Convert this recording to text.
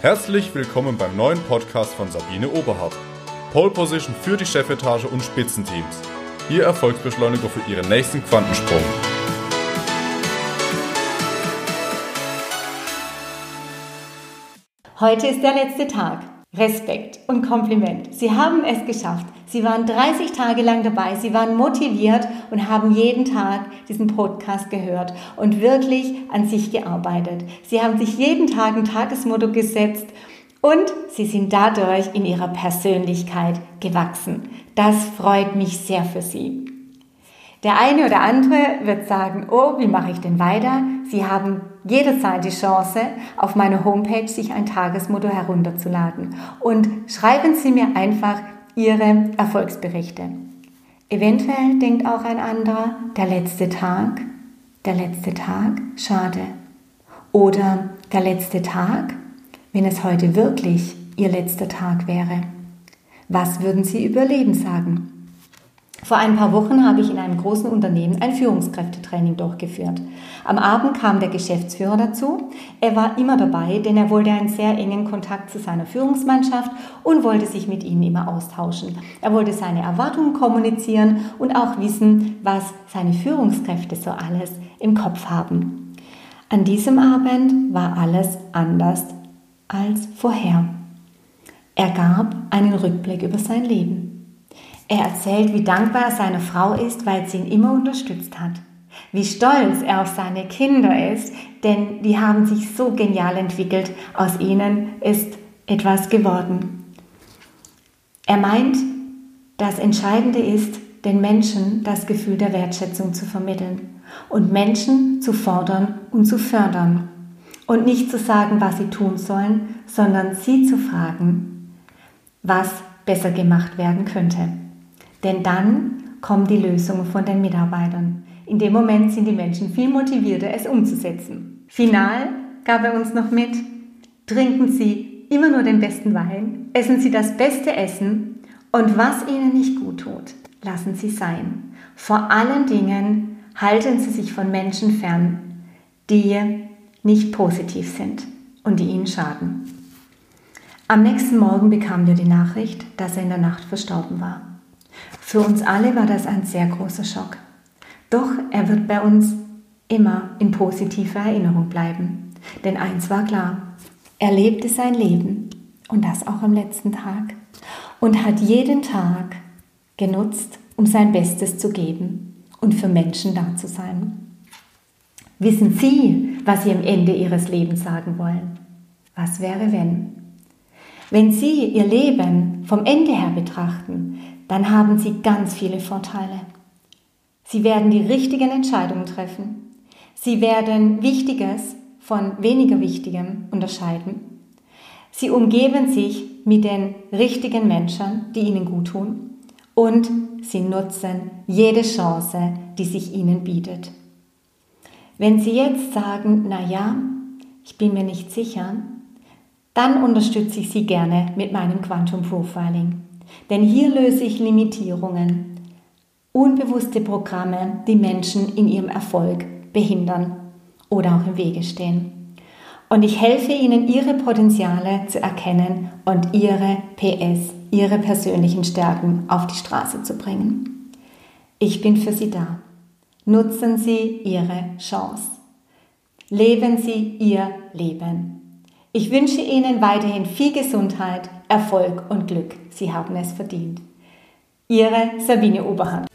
Herzlich willkommen beim neuen Podcast von Sabine Oberhardt. Pole Position für die Chefetage und Spitzenteams. Ihr Erfolgsbeschleuniger für Ihren nächsten Quantensprung. Heute ist der letzte Tag. Respekt und Kompliment. Sie haben es geschafft. Sie waren 30 Tage lang dabei. Sie waren motiviert und haben jeden Tag diesen Podcast gehört und wirklich an sich gearbeitet. Sie haben sich jeden Tag ein Tagesmotto gesetzt und sie sind dadurch in ihrer Persönlichkeit gewachsen. Das freut mich sehr für Sie. Der eine oder andere wird sagen, oh, wie mache ich denn weiter? Sie haben jederzeit die Chance, auf meiner Homepage sich ein Tagesmotto herunterzuladen. Und schreiben Sie mir einfach Ihre Erfolgsberichte. Eventuell denkt auch ein anderer, der letzte Tag, der letzte Tag, schade. Oder der letzte Tag, wenn es heute wirklich Ihr letzter Tag wäre. Was würden Sie über Leben sagen? Vor ein paar Wochen habe ich in einem großen Unternehmen ein Führungskräftetraining durchgeführt. Am Abend kam der Geschäftsführer dazu. Er war immer dabei, denn er wollte einen sehr engen Kontakt zu seiner Führungsmannschaft und wollte sich mit ihnen immer austauschen. Er wollte seine Erwartungen kommunizieren und auch wissen, was seine Führungskräfte so alles im Kopf haben. An diesem Abend war alles anders als vorher. Er gab einen Rückblick über sein Leben. Er erzählt, wie dankbar er seiner Frau ist, weil sie ihn immer unterstützt hat. Wie stolz er auf seine Kinder ist, denn die haben sich so genial entwickelt. Aus ihnen ist etwas geworden. Er meint, das Entscheidende ist, den Menschen das Gefühl der Wertschätzung zu vermitteln und Menschen zu fordern und zu fördern. Und nicht zu sagen, was sie tun sollen, sondern sie zu fragen, was besser gemacht werden könnte. Denn dann kommen die Lösungen von den Mitarbeitern. In dem Moment sind die Menschen viel motivierter, es umzusetzen. Final gab er uns noch mit, trinken Sie immer nur den besten Wein, essen Sie das beste Essen und was Ihnen nicht gut tut, lassen Sie sein. Vor allen Dingen halten Sie sich von Menschen fern, die nicht positiv sind und die Ihnen schaden. Am nächsten Morgen bekamen wir die Nachricht, dass er in der Nacht verstorben war. Für uns alle war das ein sehr großer Schock. Doch er wird bei uns immer in positiver Erinnerung bleiben. Denn eins war klar, er lebte sein Leben und das auch am letzten Tag und hat jeden Tag genutzt, um sein Bestes zu geben und für Menschen da zu sein. Wissen Sie, was Sie am Ende Ihres Lebens sagen wollen? Was wäre, wenn? Wenn Sie Ihr Leben vom Ende her betrachten, dann haben Sie ganz viele Vorteile. Sie werden die richtigen Entscheidungen treffen. Sie werden Wichtiges von weniger Wichtigem unterscheiden. Sie umgeben sich mit den richtigen Menschen, die Ihnen gut tun. Und Sie nutzen jede Chance, die sich Ihnen bietet. Wenn Sie jetzt sagen, na ja, ich bin mir nicht sicher, dann unterstütze ich Sie gerne mit meinem Quantum Profiling. Denn hier löse ich Limitierungen, unbewusste Programme, die Menschen in ihrem Erfolg behindern oder auch im Wege stehen. Und ich helfe Ihnen, Ihre Potenziale zu erkennen und Ihre PS, Ihre persönlichen Stärken auf die Straße zu bringen. Ich bin für Sie da. Nutzen Sie Ihre Chance. Leben Sie Ihr Leben. Ich wünsche Ihnen weiterhin viel Gesundheit, Erfolg und Glück. Sie haben es verdient. Ihre Sabine Oberhand.